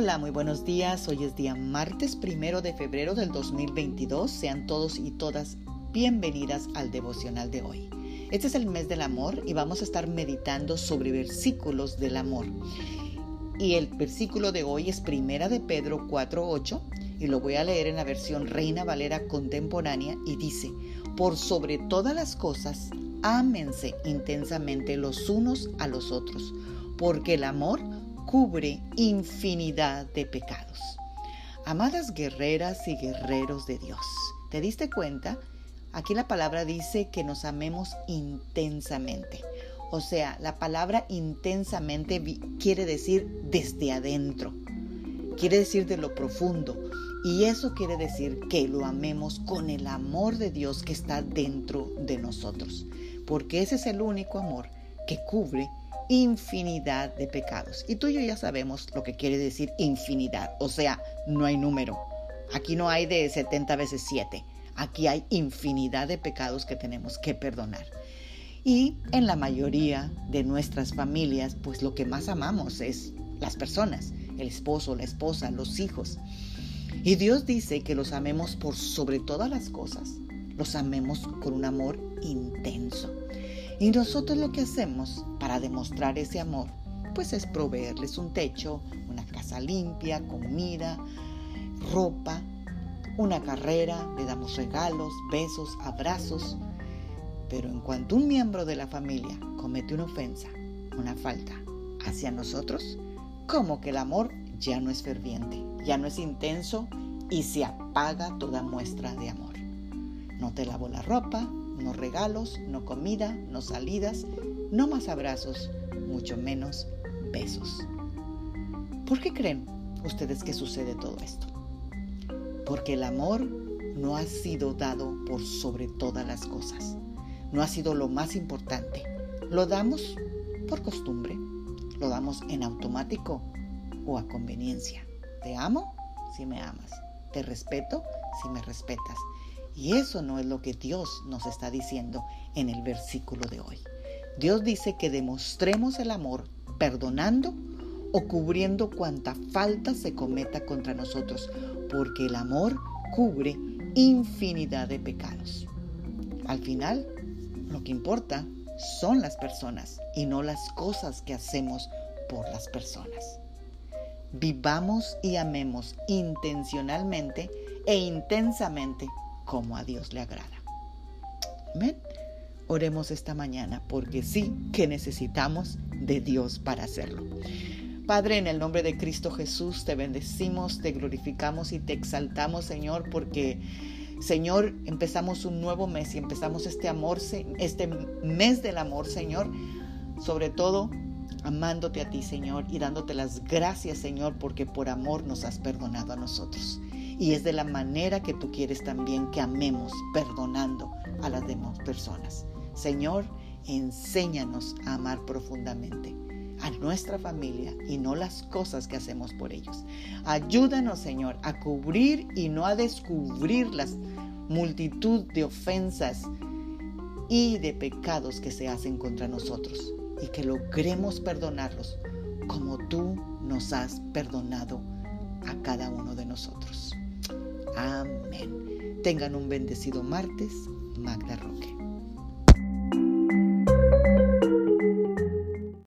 Hola, muy buenos días. Hoy es día martes primero de febrero del 2022. Sean todos y todas bienvenidas al devocional de hoy. Este es el mes del amor y vamos a estar meditando sobre versículos del amor. Y el versículo de hoy es Primera de Pedro 4:8 y lo voy a leer en la versión Reina Valera contemporánea y dice: Por sobre todas las cosas, ámense intensamente los unos a los otros, porque el amor cubre infinidad de pecados. Amadas guerreras y guerreros de Dios, ¿te diste cuenta? Aquí la palabra dice que nos amemos intensamente. O sea, la palabra intensamente quiere decir desde adentro, quiere decir de lo profundo. Y eso quiere decir que lo amemos con el amor de Dios que está dentro de nosotros. Porque ese es el único amor que cubre infinidad de pecados. Y tú y yo ya sabemos lo que quiere decir infinidad, o sea, no hay número. Aquí no hay de 70 veces 7. Aquí hay infinidad de pecados que tenemos que perdonar. Y en la mayoría de nuestras familias, pues lo que más amamos es las personas, el esposo, la esposa, los hijos. Y Dios dice que los amemos por sobre todas las cosas. Los amemos con un amor intenso. Y nosotros lo que hacemos para demostrar ese amor, pues es proveerles un techo, una casa limpia, comida, ropa, una carrera, le damos regalos, besos, abrazos. Pero en cuanto un miembro de la familia comete una ofensa, una falta hacia nosotros, como que el amor ya no es ferviente, ya no es intenso y se apaga toda muestra de amor. No te lavo la ropa, no regalos, no comida, no salidas, no más abrazos, mucho menos besos. ¿Por qué creen ustedes que sucede todo esto? Porque el amor no ha sido dado por sobre todas las cosas. No ha sido lo más importante. Lo damos por costumbre. Lo damos en automático o a conveniencia. Te amo si me amas. Te respeto si me respetas. Y eso no es lo que Dios nos está diciendo en el versículo de hoy. Dios dice que demostremos el amor perdonando o cubriendo cuanta falta se cometa contra nosotros, porque el amor cubre infinidad de pecados. Al final, lo que importa son las personas y no las cosas que hacemos por las personas. Vivamos y amemos intencionalmente e intensamente como a Dios le agrada. Amén. Oremos esta mañana porque sí que necesitamos de Dios para hacerlo. Padre, en el nombre de Cristo Jesús te bendecimos, te glorificamos y te exaltamos, Señor, porque Señor, empezamos un nuevo mes y empezamos este amor, este mes del amor, Señor, sobre todo amándote a ti, Señor, y dándote las gracias, Señor, porque por amor nos has perdonado a nosotros. Y es de la manera que tú quieres también que amemos, perdonando a las demás personas. Señor, enséñanos a amar profundamente a nuestra familia y no las cosas que hacemos por ellos. Ayúdanos, Señor, a cubrir y no a descubrir las multitud de ofensas y de pecados que se hacen contra nosotros y que logremos perdonarlos como tú nos has perdonado a cada uno de nosotros. Amén. Tengan un bendecido martes, Magda Roque.